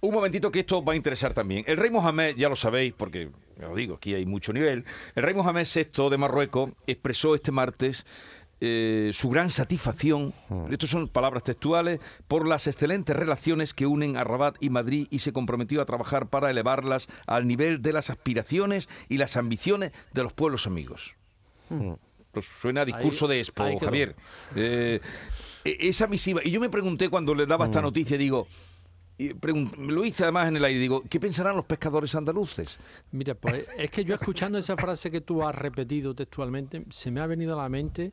Un momentito que esto va a interesar también. El rey Mohamed, ya lo sabéis, porque lo digo, aquí hay mucho nivel. El rey Mohamed VI de Marruecos expresó este martes eh, su gran satisfacción, Hmm. estas son palabras textuales, por las excelentes relaciones que unen a Rabat y Madrid y se comprometió a trabajar para elevarlas al nivel de las aspiraciones y las ambiciones de los pueblos amigos. Pues suena a discurso Ahí- de Expo. Javier. Eh, e- esa misiva. Y yo me pregunté cuando le daba esta noticia, digo, pregun- lo hice además en el aire, digo, ¿qué pensarán los pescadores andaluces? Mira, pues es que yo escuchando esa frase que tú has repetido textualmente, se me ha venido a la mente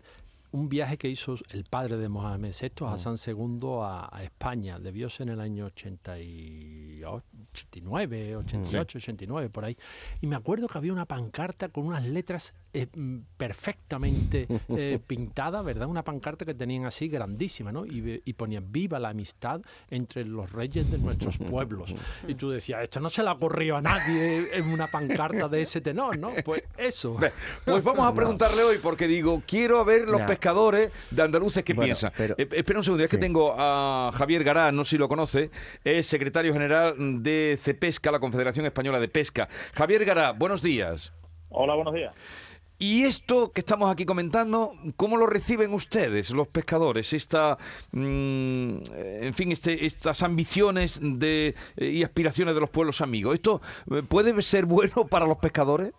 un viaje que hizo el padre de Mohamed VI, Hassan II, a, a España. Debió ser en el año 88, 89, 88, 89, por ahí. Y me acuerdo que había una pancarta con unas letras eh, perfectamente eh, pintadas, ¿verdad? Una pancarta que tenían así grandísima, ¿no? Y, y ponían viva la amistad entre los reyes de nuestros pueblos. Y tú decías, esto no se le ocurrió a nadie en una pancarta de ese tenor, ¿no? Pues eso. Pues vamos a preguntarle hoy, porque digo, quiero ver los pescadores de andaluces qué Bueno, piensan. pero- Eh, espera un segundo, es que tengo a Javier Gará, no sé si lo conoce, es secretario general de CEPESCA, la Confederación Española de Pesca. Javier Gará, buenos días. Hola, buenos días. Y esto que estamos aquí comentando, ¿cómo lo reciben ustedes, los pescadores? Esta, mm, en fin, este, estas ambiciones de, eh, y aspiraciones de los pueblos amigos. ¿Esto eh, puede ser bueno para los pescadores?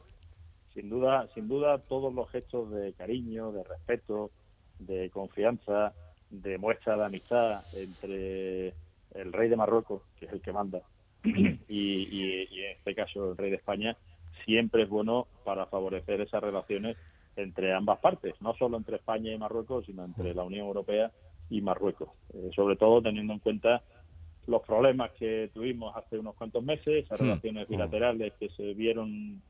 Sin duda, sin duda, todos los gestos de cariño, de respeto, de confianza, de muestra de amistad entre el rey de Marruecos, que es el que manda, y, y- y en este caso el rey de España, siempre es bueno para favorecer esas relaciones entre ambas partes, no solo entre España y Marruecos, sino entre la Unión Europea y Marruecos. Eh, sobre todo teniendo en cuenta los problemas que tuvimos hace unos cuantos meses, esas relaciones bilaterales que se vieron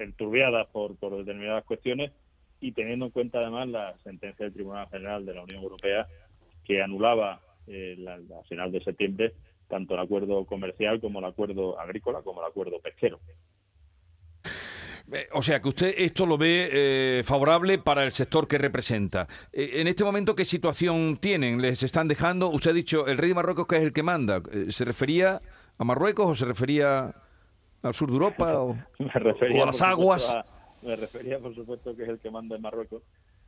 enturbiadas por, por determinadas cuestiones y teniendo en cuenta además la sentencia del Tribunal General de la Unión Europea que anulaba eh, la final de septiembre tanto el acuerdo comercial como el acuerdo agrícola como el acuerdo pesquero. Eh, O sea, que usted esto lo ve eh, favorable para el sector que representa. Eh, en este momento, ¿qué situación tienen? ¿Les están dejando? Usted ha dicho, el rey de Marruecos que es el que manda. ¿Se refería a Marruecos o se refería al sur de Europa? O... refería O a las aguas. a- me refería por supuesto que es el que manda en Marruecos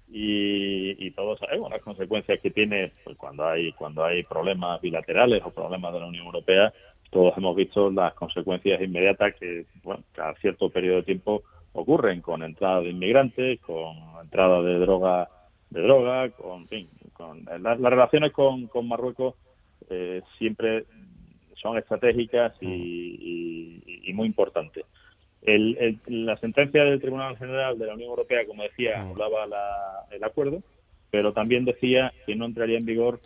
y, y todos sabemos las consecuencias que tiene pues, cuando hay cuando hay problemas bilaterales o problemas de la Unión Europea todos hemos visto las consecuencias inmediatas que bueno cada cierto periodo de tiempo ocurren con entrada de inmigrantes con entrada de droga de droga con en fin con las, las relaciones con, con Marruecos eh, siempre son estratégicas y, y- y muy importantes. El- el- la sentencia del Tribunal General de la Unión Europea, como decía, anulaba la- el acuerdo, pero también decía que no entraría en vigor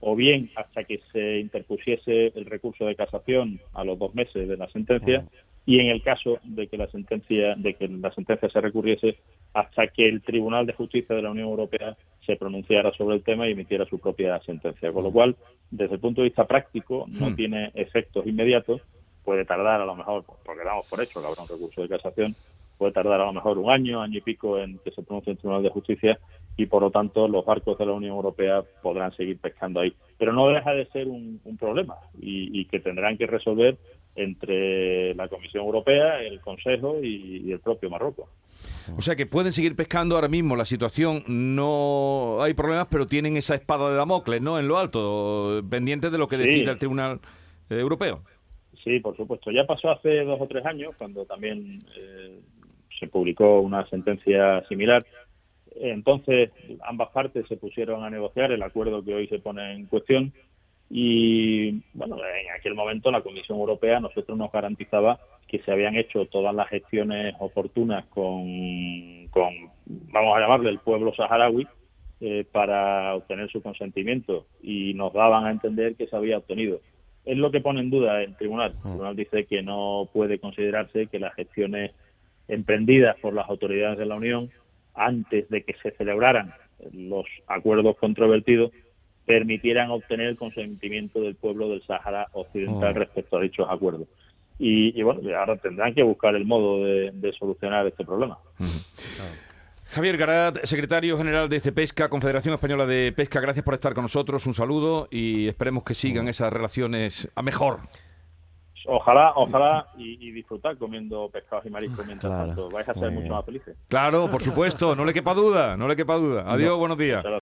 o bien hasta que se interpusiese el recurso de casación a los dos meses de la sentencia y en el caso de que la sentencia de que la sentencia se recurriese hasta que el Tribunal de Justicia de la Unión Europea se pronunciara sobre el tema y emitiera su propia sentencia. Con lo cual, desde el punto de vista práctico, no Hmm. tiene efectos inmediatos. Puede tardar, a lo mejor, porque damos por hecho que habrá un recurso de casación, puede tardar a lo mejor un año, año y pico en que se pronuncie el Tribunal de Justicia y, por lo tanto, los barcos de la Unión Europea podrán seguir pescando ahí. Pero no deja de ser un, un problema y, y que tendrán que resolver entre la Comisión Europea, el Consejo y, y el propio Marruecos. O sea, que pueden seguir pescando ahora mismo. La situación no hay problemas, pero tienen esa espada de Damocles, ¿no? En lo alto, pendientes de lo que Sí. decida el Tribunal eh, Europeo. Sí, por supuesto. Ya pasó hace dos o tres años, cuando también eh, se publicó una sentencia similar. Entonces, ambas partes se pusieron a negociar el acuerdo que hoy se pone en cuestión y, bueno, en aquel momento la Comisión Europea nosotros nos garantizaba que se habían hecho todas las gestiones oportunas con, con vamos a llamarle, el pueblo saharaui eh, para obtener su consentimiento y nos daban a entender que se había obtenido. Es lo que pone en duda el tribunal. El tribunal dice que no puede considerarse que las gestiones emprendidas por las autoridades de la Unión antes de que se celebraran los acuerdos controvertidos permitieran obtener el consentimiento del pueblo del Sáhara Occidental Oh. respecto a dichos acuerdos. Y, y bueno, ahora tendrán que buscar el modo de, de solucionar este problema. Javier Garat, secretario general de CEPESCA, Confederación Española de Pesca, gracias por estar con nosotros, un saludo y esperemos que sigan esas relaciones a mejor. Ojalá, ojalá y, disfrutar comiendo pescados y mariscos mientras tanto. Vais a ser mucho más felices. Claro, por supuesto, no le quepa duda, no le quepa duda. Adiós, buenos días.